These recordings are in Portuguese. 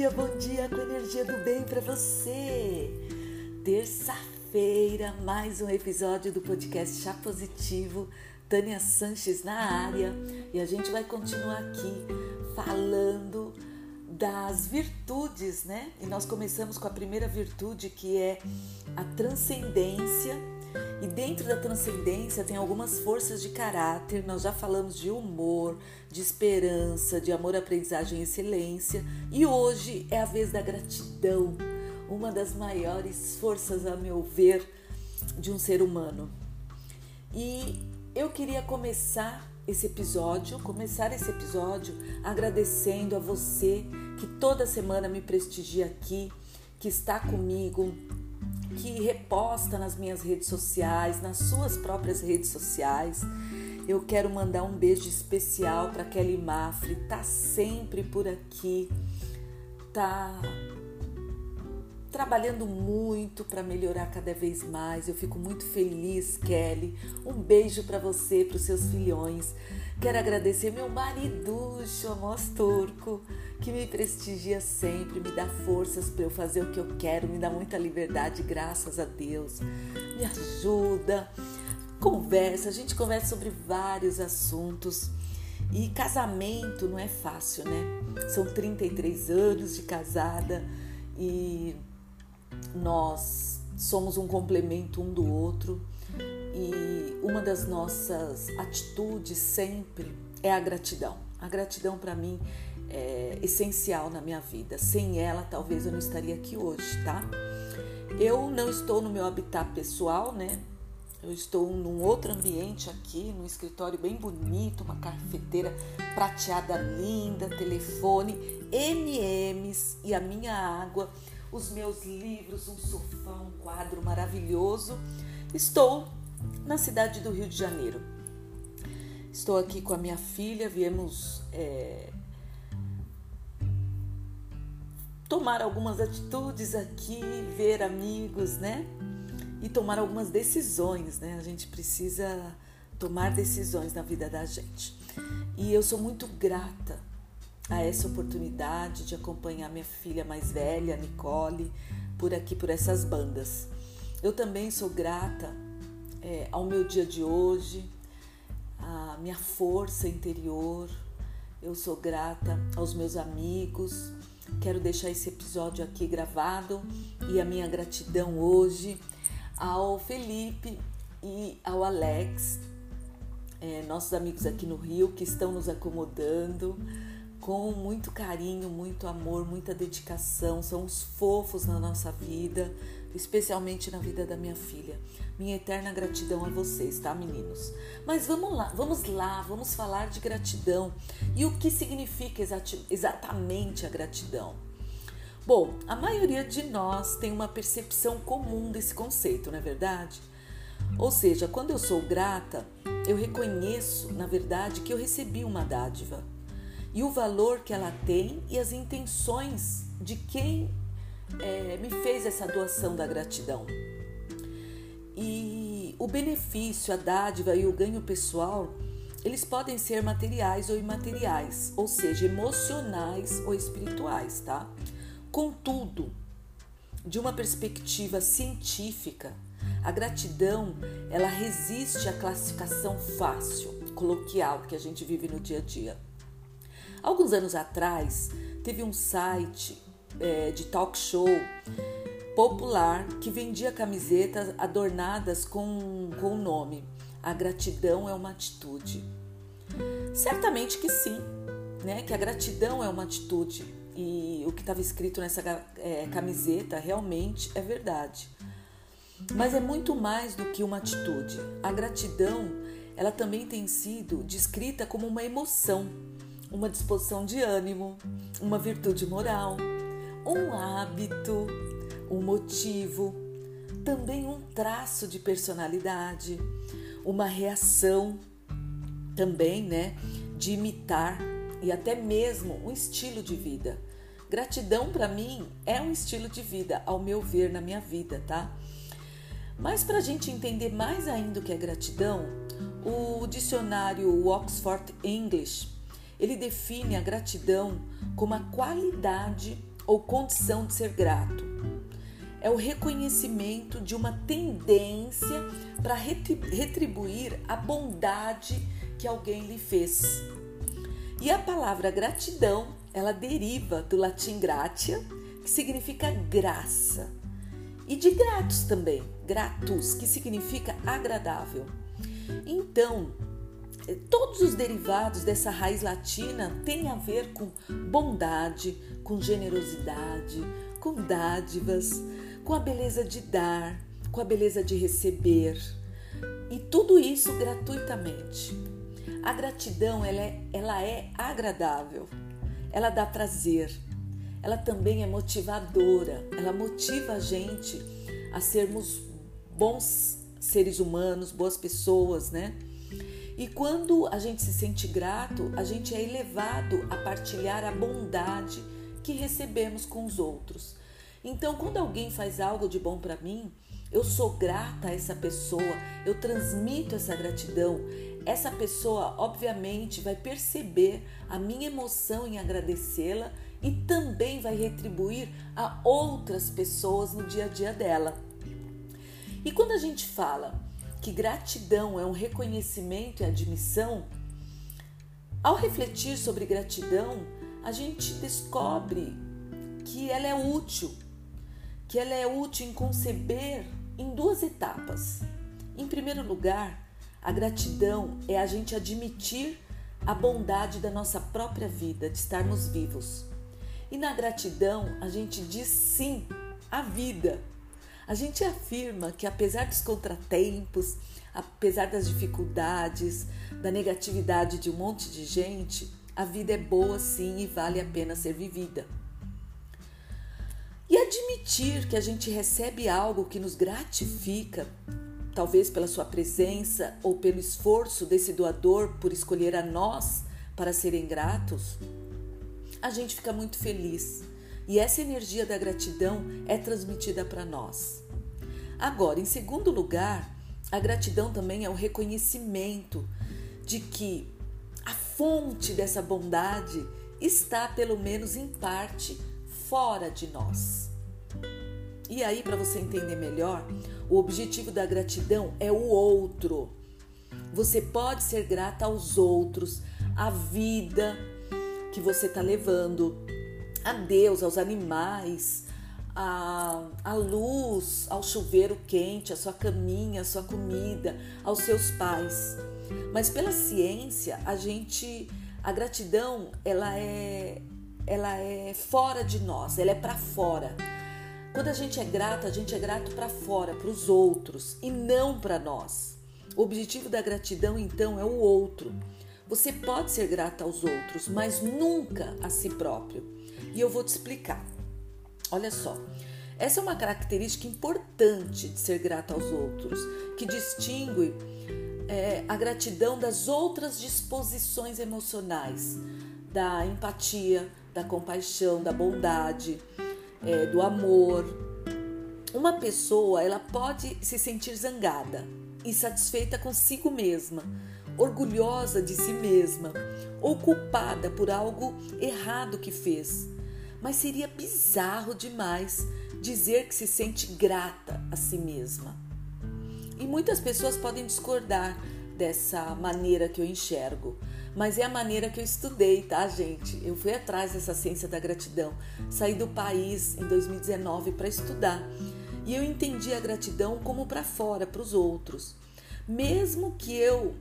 dia, bom dia com energia do bem para você. Terça-feira, mais um episódio do podcast Chá Positivo. Tânia Sanches na área e a gente vai continuar aqui falando das virtudes, né? E nós começamos com a primeira virtude que é a transcendência e dentro da transcendência tem algumas forças de caráter. Nós já falamos de humor, de esperança, de amor, aprendizagem e excelência. E hoje é a vez da gratidão, uma das maiores forças, a meu ver, de um ser humano. E eu queria começar esse episódio, começar esse episódio agradecendo a você que toda semana me prestigia aqui, que está comigo, que reposta nas minhas redes sociais, nas suas próprias redes sociais. Eu quero mandar um beijo especial para Kelly Mafre, tá sempre por aqui, tá trabalhando muito para melhorar cada vez mais. Eu fico muito feliz, Kelly. Um beijo para você, para os seus filhões. Quero agradecer meu mariducho, Amos Turco, que me prestigia sempre, me dá forças para eu fazer o que eu quero, me dá muita liberdade, graças a Deus. Me ajuda, conversa, a gente conversa sobre vários assuntos. E casamento não é fácil, né? São 33 anos de casada e nós somos um complemento um do outro uma das nossas atitudes sempre é a gratidão. A gratidão para mim é essencial na minha vida. Sem ela, talvez eu não estaria aqui hoje, tá? Eu não estou no meu habitat pessoal, né? Eu estou num outro ambiente aqui, num escritório bem bonito, uma cafeteira prateada linda, telefone, MMs e a minha água os meus livros, um sofá, um quadro maravilhoso. Estou na cidade do Rio de Janeiro. Estou aqui com a minha filha, viemos é, tomar algumas atitudes aqui, ver amigos, né? E tomar algumas decisões, né? A gente precisa tomar decisões na vida da gente. E eu sou muito grata a essa oportunidade de acompanhar minha filha mais velha, Nicole, por aqui, por essas bandas. Eu também sou grata é, ao meu dia de hoje, à minha força interior. Eu sou grata aos meus amigos. Quero deixar esse episódio aqui gravado e a minha gratidão hoje ao Felipe e ao Alex, é, nossos amigos aqui no Rio que estão nos acomodando com muito carinho, muito amor, muita dedicação, são os fofos na nossa vida, especialmente na vida da minha filha. Minha eterna gratidão a vocês, tá, meninos? Mas vamos lá, vamos lá, vamos falar de gratidão e o que significa exatamente a gratidão. Bom, a maioria de nós tem uma percepção comum desse conceito, não é verdade? Ou seja, quando eu sou grata, eu reconheço, na verdade, que eu recebi uma dádiva e o valor que ela tem e as intenções de quem é, me fez essa doação da gratidão. E o benefício, a dádiva e o ganho pessoal, eles podem ser materiais ou imateriais, ou seja, emocionais ou espirituais, tá? Contudo, de uma perspectiva científica, a gratidão ela resiste à classificação fácil, coloquial que a gente vive no dia a dia. Alguns anos atrás, teve um site é, de talk show popular que vendia camisetas adornadas com, com o nome A Gratidão é uma Atitude. Certamente que sim, né? Que a gratidão é uma atitude e o que estava escrito nessa é, camiseta realmente é verdade. Mas é muito mais do que uma atitude. A gratidão, ela também tem sido descrita como uma emoção uma disposição de ânimo, uma virtude moral, um hábito, um motivo, também um traço de personalidade, uma reação também, né, de imitar e até mesmo um estilo de vida. Gratidão para mim é um estilo de vida, ao meu ver, na minha vida, tá? Mas para a gente entender mais ainda o que é gratidão, o dicionário Oxford English ele define a gratidão como a qualidade ou condição de ser grato. É o reconhecimento de uma tendência para retribuir a bondade que alguém lhe fez. E a palavra gratidão, ela deriva do latim gratia, que significa graça, e de gratos também, gratus, que significa agradável. Então, eh, todos os derivados dessa raiz latina têm a ver com bondade, com generosidade, com dádivas, com a beleza de dar, com a beleza de receber. E tudo isso gratuitamente. A gratidão ela é, ela é agradável, ela dá prazer, ela também é motivadora, ela motiva a gente a sermos bons seres humanos, boas pessoas, né? E quando a gente se sente grato, a gente é elevado a partilhar a bondade que recebemos com os outros. Então, quando alguém faz algo de bom para mim, eu sou grata a essa pessoa, eu transmito essa gratidão. Essa pessoa, obviamente, vai perceber a minha emoção em agradecê-la e também vai retribuir a outras pessoas no dia a dia dela. E quando a gente fala que gratidão é um reconhecimento e admissão, ao refletir sobre gratidão, a gente descobre que ela é útil, que ela é útil em conceber em duas etapas. Em primeiro lugar, a gratidão é a gente admitir a bondade da nossa própria vida, de estarmos vivos. E na gratidão, a gente diz sim à vida. A gente afirma que apesar dos contratempos, apesar das dificuldades, da negatividade de um monte de gente, a vida é boa sim e vale a pena ser vivida. E admitir que a gente recebe algo que nos gratifica, talvez pela sua presença ou pelo esforço desse doador por escolher a nós para serem gratos, a gente fica muito feliz. E essa energia da gratidão é transmitida para nós. Agora, em segundo lugar, a gratidão também é o reconhecimento de que fonte dessa bondade está, pelo menos em parte, fora de nós. E aí, para você entender melhor, o objetivo da gratidão é o outro. Você pode ser grata aos outros, à vida, que você está levando a Deus, aos animais, a, a luz, ao chuveiro quente, a sua caminha, a sua comida, aos seus pais. Mas pela ciência, a gente, a gratidão, ela é, ela é fora de nós, ela é para fora. Quando a gente é grato, a gente é grato para fora, para os outros e não para nós. O objetivo da gratidão, então, é o outro. Você pode ser grata aos outros, mas nunca a si próprio. E eu vou te explicar. Olha só, essa é uma característica importante de ser grata aos outros, que distingue é, a gratidão das outras disposições emocionais, da empatia, da compaixão, da bondade, é, do amor. Uma pessoa ela pode se sentir zangada, insatisfeita consigo mesma orgulhosa de si mesma ou culpada por algo errado que fez. Mas seria bizarro demais dizer que se sente grata a si mesma. E muitas pessoas podem discordar dessa maneira que eu enxergo, mas é a maneira que eu estudei, tá, gente? Eu fui atrás dessa ciência da gratidão, saí do país em 2019 para estudar e eu entendi a gratidão como para fora, para os outros. Mesmo que eu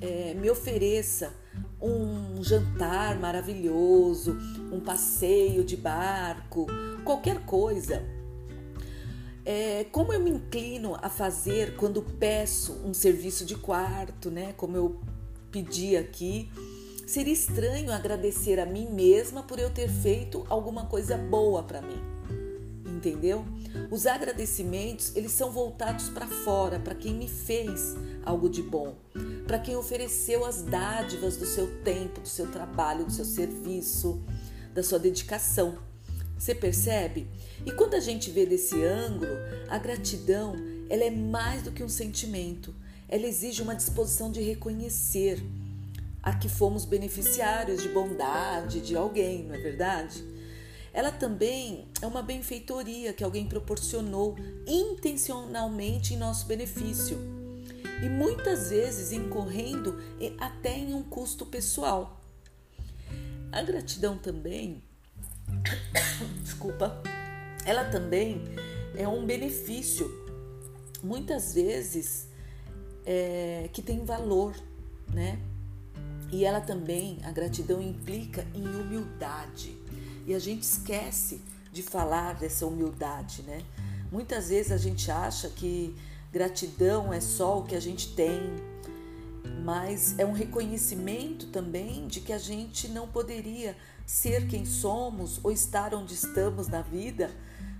é, me ofereça um jantar maravilhoso, um passeio de barco, qualquer coisa. É, como eu me inclino a fazer quando peço um serviço de quarto, né? Como eu pedi aqui, seria estranho agradecer a mim mesma por eu ter feito alguma coisa boa para mim. Entendeu? Os agradecimentos, eles são voltados para fora, para quem me fez algo de bom, para quem ofereceu as dádivas do seu tempo, do seu trabalho, do seu serviço, da sua dedicação. Você percebe? E quando a gente vê desse ângulo, a gratidão, ela é mais do que um sentimento. Ela exige uma disposição de reconhecer a que fomos beneficiários de bondade de alguém, não é verdade? ela também é uma benfeitoria que alguém proporcionou intencionalmente em nosso benefício e muitas vezes incorrendo até em um custo pessoal. A gratidão também, desculpa, ela também é um benefício, muitas vezes é, que tem valor, né? E ela também, a gratidão implica em humildade. E a gente esquece de falar dessa humildade, né? Muitas vezes a gente acha que gratidão é só o que a gente tem, mas é um reconhecimento também de que a gente não poderia ser quem somos ou estar onde estamos na vida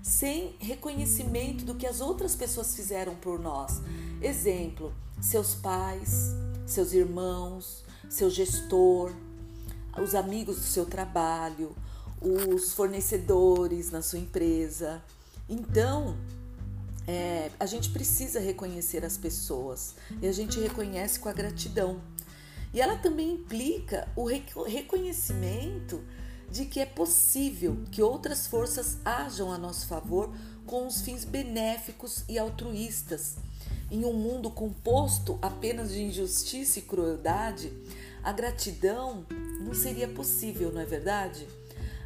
sem reconhecimento do que as outras pessoas fizeram por nós. Exemplo, seus pais, seus irmãos, seu gestor, os amigos do seu trabalho, os fornecedores na sua empresa. Então, é, a gente precisa reconhecer as pessoas e a gente reconhece com a gratidão. E ela também implica o reconhecimento de que é possível que outras forças ajam a nosso favor com os fins benéficos e altruístas em um mundo composto apenas de injustiça e crueldade, a gratidão não seria possível, não é verdade?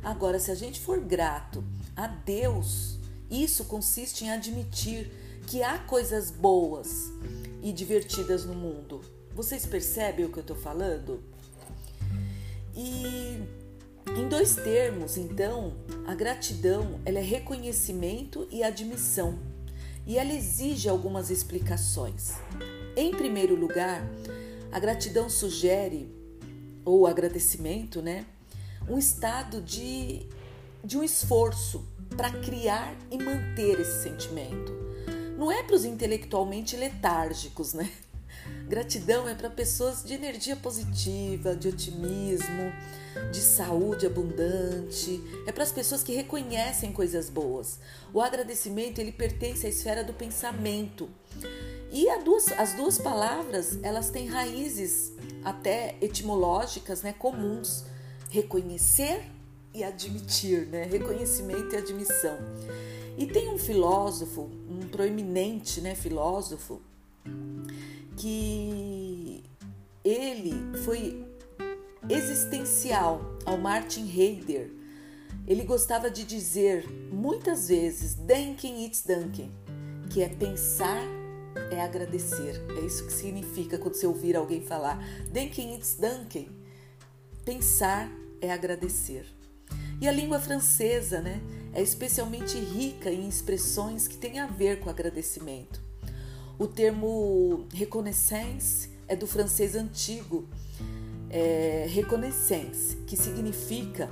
Agora, se a gente for grato a Deus, isso consiste em admitir que há coisas boas e divertidas no mundo. Vocês percebem o que eu estou falando? E em dois termos, então, a gratidão ela é reconhecimento e admissão e ela exige algumas explicações. Em primeiro lugar, a gratidão sugere, ou agradecimento, né, um estado de, de um esforço para criar e manter esse sentimento. Não é para os intelectualmente letárgicos, né? Gratidão é para pessoas de energia positiva, de otimismo, de saúde abundante. É para as pessoas que reconhecem coisas boas. O agradecimento ele pertence à esfera do pensamento. E duas, as duas palavras elas têm raízes até etimológicas, né, comuns. Reconhecer e admitir, né? Reconhecimento e admissão. E tem um filósofo, um proeminente, né, filósofo, que ele foi existencial ao Martin Heidegger. Ele gostava de dizer muitas vezes Denken it's Danken, que é pensar é agradecer. É isso que significa quando você ouvir alguém falar Denken it's Danken. Pensar é agradecer. E a língua francesa, né, é especialmente rica em expressões que têm a ver com agradecimento. O termo reconnaissance é do francês antigo, é, reconnaissance, que significa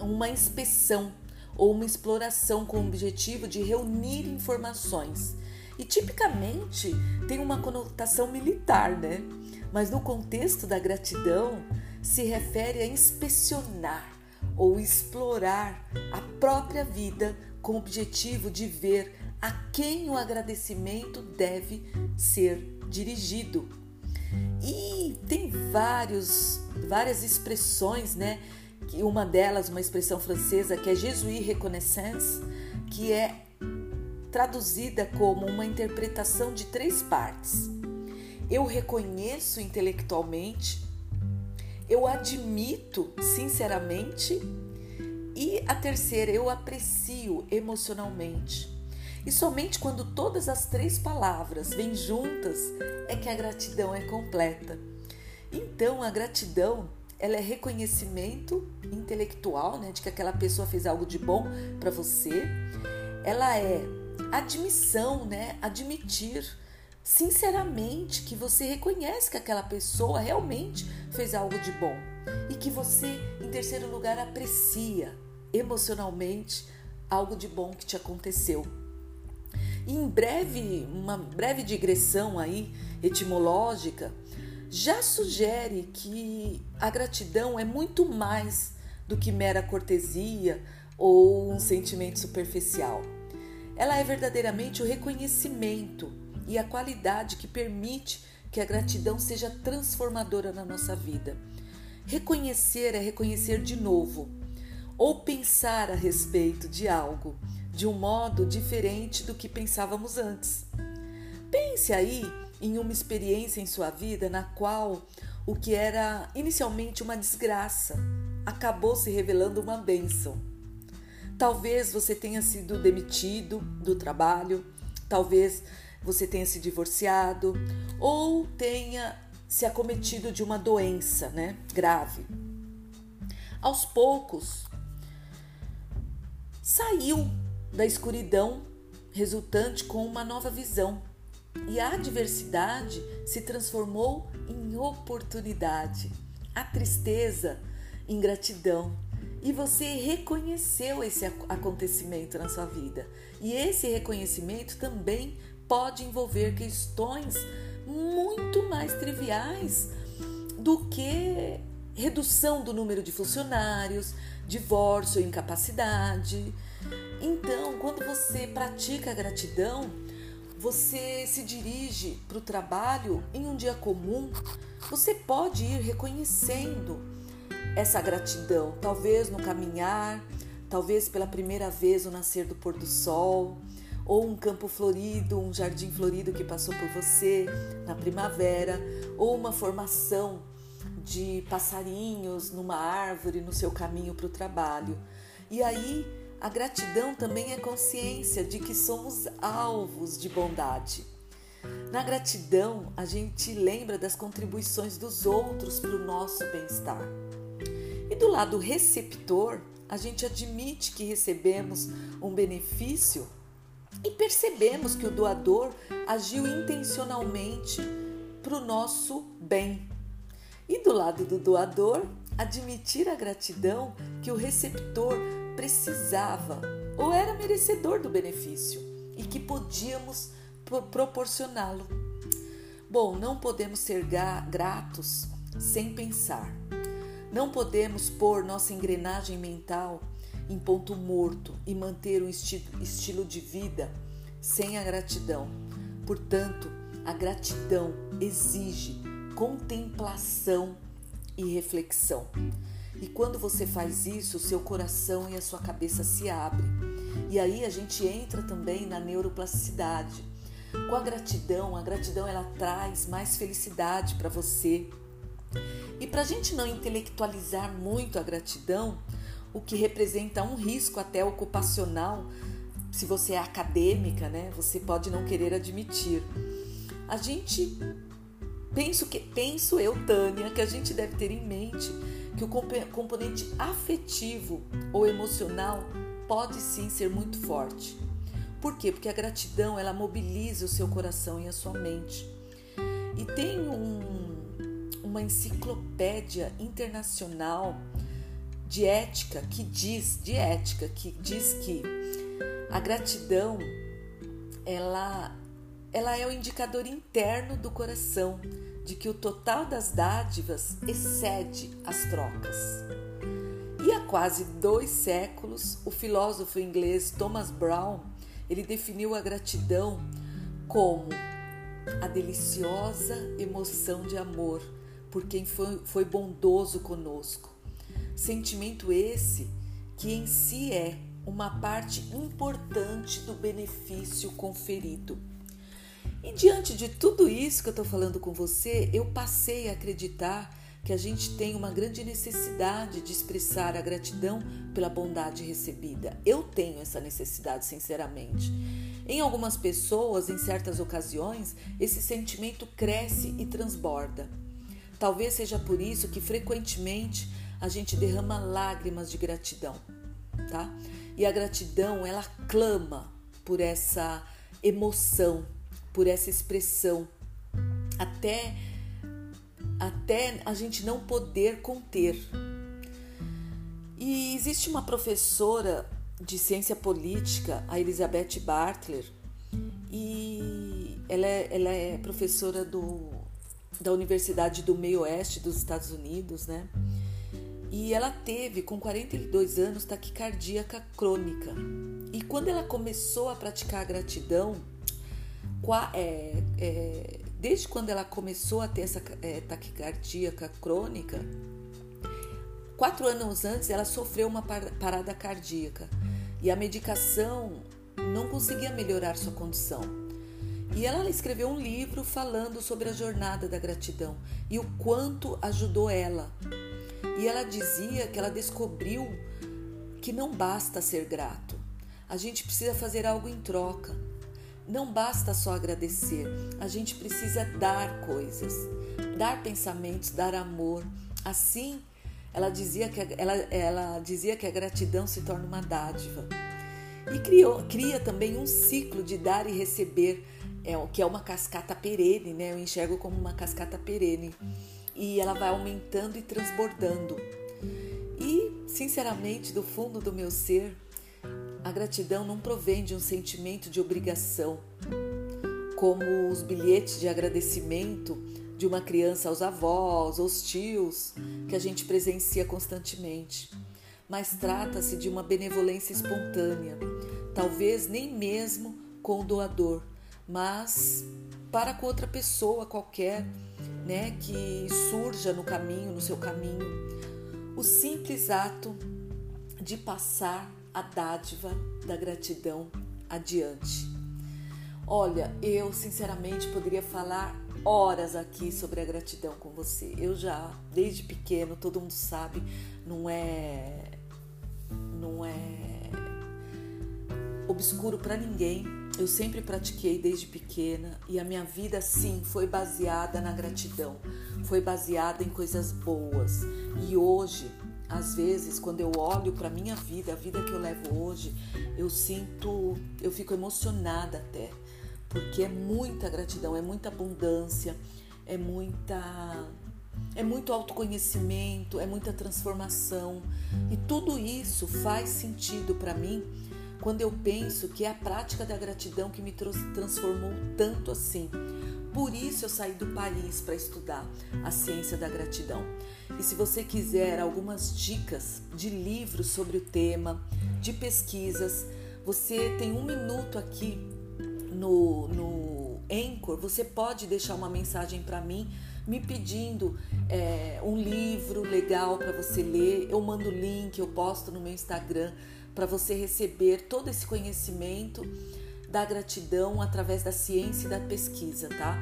uma inspeção ou uma exploração com o objetivo de reunir informações. E tipicamente tem uma conotação militar, né? Mas no contexto da gratidão se refere a inspecionar ou explorar a própria vida com o objetivo de ver a quem o agradecimento deve ser dirigido. E tem vários, várias expressões, né? Uma delas, uma expressão francesa que é Jésus reconnaissance, que é traduzida como uma interpretação de três partes. Eu reconheço intelectualmente, eu admito sinceramente e a terceira, eu aprecio emocionalmente. E somente quando todas as três palavras vêm juntas é que a gratidão é completa. Então, a gratidão ela é reconhecimento intelectual, né, de que aquela pessoa fez algo de bom para você. Ela é admissão, né, admitir sinceramente que você reconhece que aquela pessoa realmente fez algo de bom e que você, em terceiro lugar, aprecia emocionalmente algo de bom que te aconteceu. E em breve, uma breve digressão aí etimológica já sugere que a gratidão é muito mais do que mera cortesia ou um sentimento superficial. Ela é verdadeiramente o reconhecimento e a qualidade que permite que a gratidão seja transformadora na nossa vida. Reconhecer é reconhecer de novo. ou pensar a respeito de algo de um modo diferente do que pensávamos antes. Pense aí em uma experiência em sua vida na qual o que era inicialmente uma desgraça acabou se revelando uma bênção. Talvez você tenha sido demitido do trabalho, talvez você tenha se divorciado ou tenha se acometido de uma doença, né, grave. Aos poucos, saiu da escuridão resultante com uma nova visão e a adversidade se transformou em oportunidade, a tristeza em gratidão. E você reconheceu esse acontecimento na sua vida. E esse reconhecimento também pode envolver questões muito mais triviais do que redução do número de funcionários, divórcio incapacidade. Então, quando você pratica a gratidão, você se dirige para o trabalho em um dia comum, você pode ir reconhecendo essa gratidão, talvez no caminhar, talvez pela primeira vez o nascer do pôr do sol, ou um campo florido, um jardim florido que passou por você na primavera, ou uma formação de passarinhos numa árvore no seu caminho para o trabalho. E aí a gratidão também é consciência de que somos alvos de bondade. Na gratidão, a gente lembra das contribuições dos outros para o nosso bem-estar. E do lado receptor, a gente admite que recebemos um benefício e percebemos que o doador agiu intencionalmente para o nosso bem. E do lado do doador, admitir a gratidão que o receptor precisava ou era merecedor do benefício e que podíamos proporcioná-lo. Bom, não podemos ser gratos sem pensar. Não podemos pôr nossa engrenagem mental em ponto morto e manter um estilo de vida sem a gratidão. Portanto, a gratidão exige contemplação e reflexão. E quando você faz isso, o seu coração e a sua cabeça se abrem. E aí a gente entra também na neuroplasticidade. Com a gratidão, a gratidão ela traz mais felicidade para você. E para a gente não intelectualizar muito a gratidão, o que representa um risco até ocupacional, se você é acadêmica, né, você pode não querer admitir. A gente penso que penso eu, Tânia, que a gente deve ter em mente que o componente afetivo ou emocional pode sim ser muito forte. Por quê? Porque a gratidão ela mobiliza o seu coração e a sua mente. E tem um, uma enciclopédia internacional de ética que diz, de ética que diz que a gratidão ela ela é o indicador interno do coração de que o total das dádivas excede as trocas. E há quase dois séculos, o filósofo inglês Thomas Brown ele definiu a gratidão como a deliciosa emoção de amor por quem foi, foi bondoso conosco. Sentimento esse que em si é uma parte importante do benefício conferido. E diante de tudo isso que eu estou falando com você, eu passei a acreditar que a gente tem uma grande necessidade de expressar a gratidão pela bondade recebida. Eu tenho essa necessidade, sinceramente. Em algumas pessoas, em certas ocasiões, esse sentimento cresce e transborda. Talvez seja por isso que frequentemente a gente derrama lágrimas de gratidão, tá? E a gratidão, ela clama por essa emoção por essa expressão, até até a gente não poder conter. E existe uma professora de ciência política, a Elizabeth Bartler, e ela é, ela é professora do, da Universidade do Meio Oeste dos Estados Unidos, né? E ela teve, com 42 anos, taquicardia crônica. E quando ela começou a praticar a gratidão, é, é, desde quando ela começou a ter essa é, taquicardia crônica, quatro anos antes ela sofreu uma parada cardíaca e a medicação não conseguia melhorar sua condição. E ela escreveu um livro falando sobre a jornada da gratidão e o quanto ajudou ela. E ela dizia que ela descobriu que não basta ser grato, a gente precisa fazer algo em troca. Não basta só agradecer, a gente precisa dar coisas, dar pensamentos, dar amor. Assim, ela dizia que a, ela, ela dizia que a gratidão se torna uma dádiva. E criou, cria também um ciclo de dar e receber, é, que é uma cascata perene, né? Eu enxergo como uma cascata perene. E ela vai aumentando e transbordando. E, sinceramente, do fundo do meu ser, a gratidão não provém de um sentimento de obrigação, como os bilhetes de agradecimento de uma criança aos avós, aos tios, que a gente presencia constantemente. Mas trata-se de uma benevolência espontânea, talvez nem mesmo com o doador, mas para com outra pessoa qualquer, né, que surja no caminho, no seu caminho. O simples ato de passar a dádiva da gratidão adiante. Olha, eu sinceramente poderia falar horas aqui sobre a gratidão com você. Eu já, desde pequeno, todo mundo sabe, não é não é obscuro para ninguém. Eu sempre pratiquei desde pequena e a minha vida sim foi baseada na gratidão, foi baseada em coisas boas. E hoje às vezes, quando eu olho para minha vida, a vida que eu levo hoje, eu sinto, eu fico emocionada até, porque é muita gratidão, é muita abundância, é muita é muito autoconhecimento, é muita transformação. E tudo isso faz sentido para mim quando eu penso que é a prática da gratidão que me transformou tanto assim. Por isso eu saí do país para estudar a ciência da gratidão. E se você quiser algumas dicas de livros sobre o tema, de pesquisas, você tem um minuto aqui no, no Anchor, você pode deixar uma mensagem para mim me pedindo é, um livro legal para você ler. Eu mando o link, eu posto no meu Instagram para você receber todo esse conhecimento da gratidão através da ciência e da pesquisa, tá?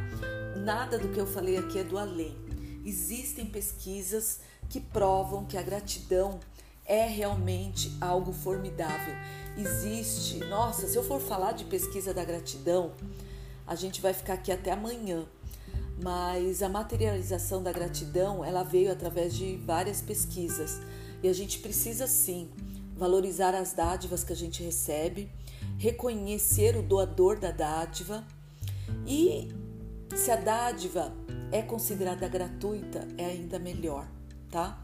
Nada do que eu falei aqui é do além. Existem pesquisas que provam que a gratidão é realmente algo formidável. Existe, nossa, se eu for falar de pesquisa da gratidão, a gente vai ficar aqui até amanhã. Mas a materialização da gratidão, ela veio através de várias pesquisas. E a gente precisa sim valorizar as dádivas que a gente recebe, reconhecer o doador da dádiva e se a dádiva é considerada gratuita, é ainda melhor, tá?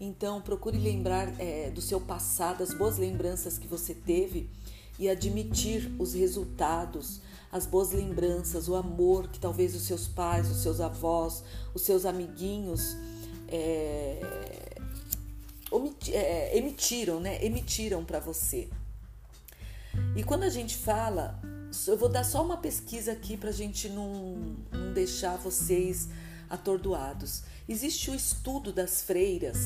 Então procure lembrar é, do seu passado, as boas lembranças que você teve e admitir os resultados, as boas lembranças, o amor que talvez os seus pais, os seus avós, os seus amiguinhos é, é, emitiram, né? Emitiram para você. E quando a gente fala, eu vou dar só uma pesquisa aqui para a gente não, não deixar vocês atordoados. Existe o estudo das freiras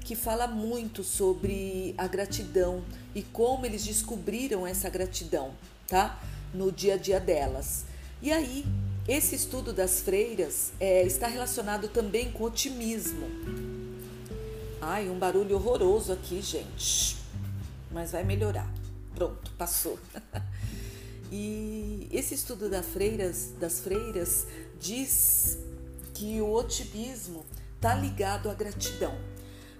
que fala muito sobre a gratidão e como eles descobriram essa gratidão, tá? No dia a dia delas. E aí, esse estudo das freiras é, está relacionado também com otimismo. Ai, um barulho horroroso aqui, gente. Mas vai melhorar. Pronto, passou. e esse estudo das freiras, das freiras diz que o otimismo está ligado à gratidão.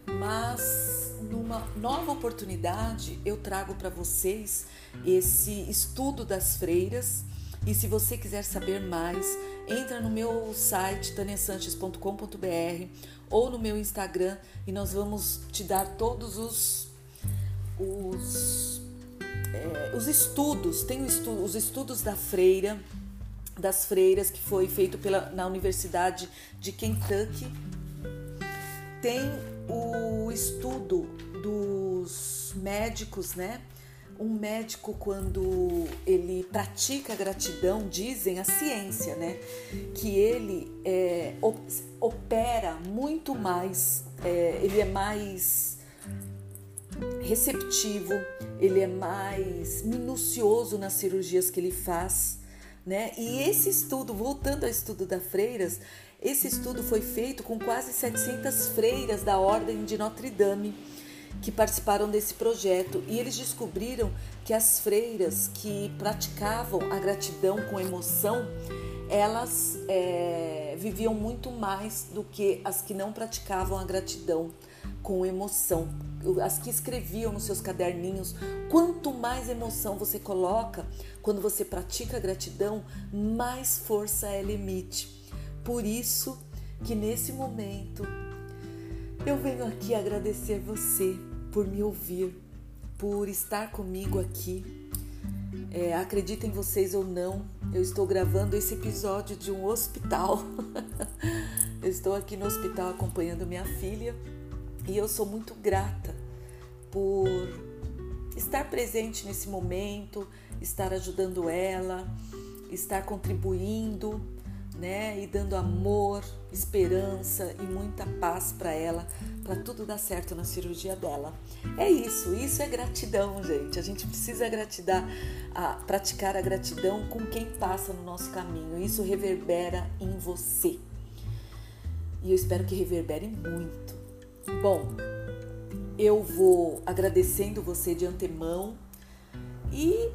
Mas numa nova oportunidade eu trago para vocês esse estudo das freiras. E se você quiser saber mais, entra no meu site taniasanches.com.br ou no meu Instagram e nós vamos te dar todos os os, é, os estudos, tem os estudos da freira, das freiras que foi feito pela, na Universidade de Kentucky. Tem o estudo dos médicos, né? Um médico, quando ele pratica gratidão, dizem a ciência, né? Que ele é, opera muito mais, é, ele é mais receptivo, ele é mais minucioso nas cirurgias que ele faz, né? E esse estudo, voltando ao estudo da Freiras, esse estudo foi feito com quase 700 freiras da Ordem de Notre Dame que participaram desse projeto e eles descobriram que as freiras que praticavam a gratidão com emoção elas é, viviam muito mais do que as que não praticavam a gratidão com emoção, as que escreviam nos seus caderninhos. Quanto mais emoção você coloca quando você pratica a gratidão, mais força ela emite. Por isso que nesse momento eu venho aqui agradecer você por me ouvir, por estar comigo aqui. É, acreditem vocês ou não, eu estou gravando esse episódio de um hospital. eu estou aqui no hospital acompanhando minha filha e eu sou muito grata por estar presente nesse momento, estar ajudando ela, estar contribuindo né? E dando amor, esperança e muita paz para ela, para tudo dar certo na cirurgia dela. É isso, isso é gratidão, gente. A gente precisa gratidar, a, praticar a gratidão com quem passa no nosso caminho. Isso reverbera em você. E eu espero que reverbere muito. Bom, eu vou agradecendo você de antemão e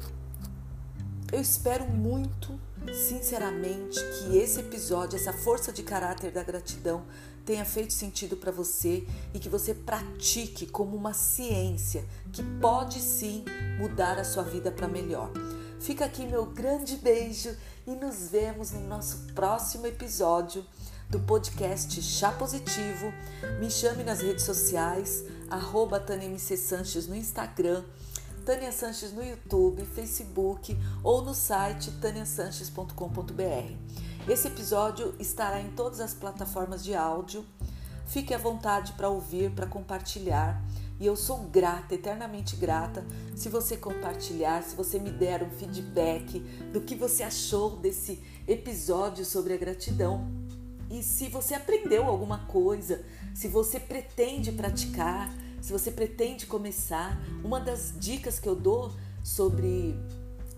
eu espero muito sinceramente que esse episódio, essa força de caráter da gratidão, tenha feito sentido para você e que você pratique como uma ciência que pode sim mudar a sua vida para melhor. Fica aqui meu grande beijo e nos vemos no nosso próximo episódio do podcast Chá Positivo. Me chame nas redes sociais, arroba Sanches no Instagram Tânia Sanches no YouTube, Facebook ou no site taniasanches.com.br. Esse episódio estará em todas as plataformas de áudio. Fique à vontade para ouvir, para compartilhar. E eu sou grata, eternamente grata, se você compartilhar, se você me der um feedback do que você achou desse episódio sobre a gratidão. E se você aprendeu alguma coisa, se você pretende praticar, se você pretende começar, uma das dicas que eu dou sobre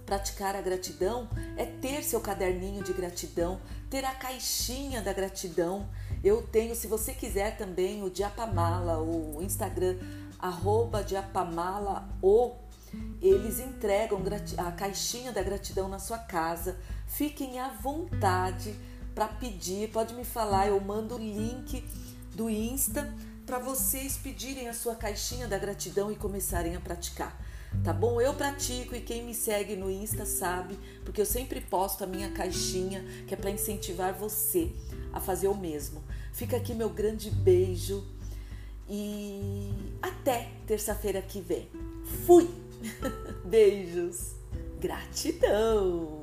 praticar a gratidão é ter seu caderninho de gratidão, ter a caixinha da gratidão. Eu tenho, se você quiser também, o Diapamala, o Instagram, arroba Diapamala, ou eles entregam a caixinha da gratidão na sua casa. Fiquem à vontade para pedir, pode me falar, eu mando o link do Insta para vocês pedirem a sua caixinha da gratidão e começarem a praticar. Tá bom? Eu pratico e quem me segue no Insta sabe, porque eu sempre posto a minha caixinha, que é para incentivar você a fazer o mesmo. Fica aqui meu grande beijo e até terça-feira que vem. Fui! Beijos! Gratidão!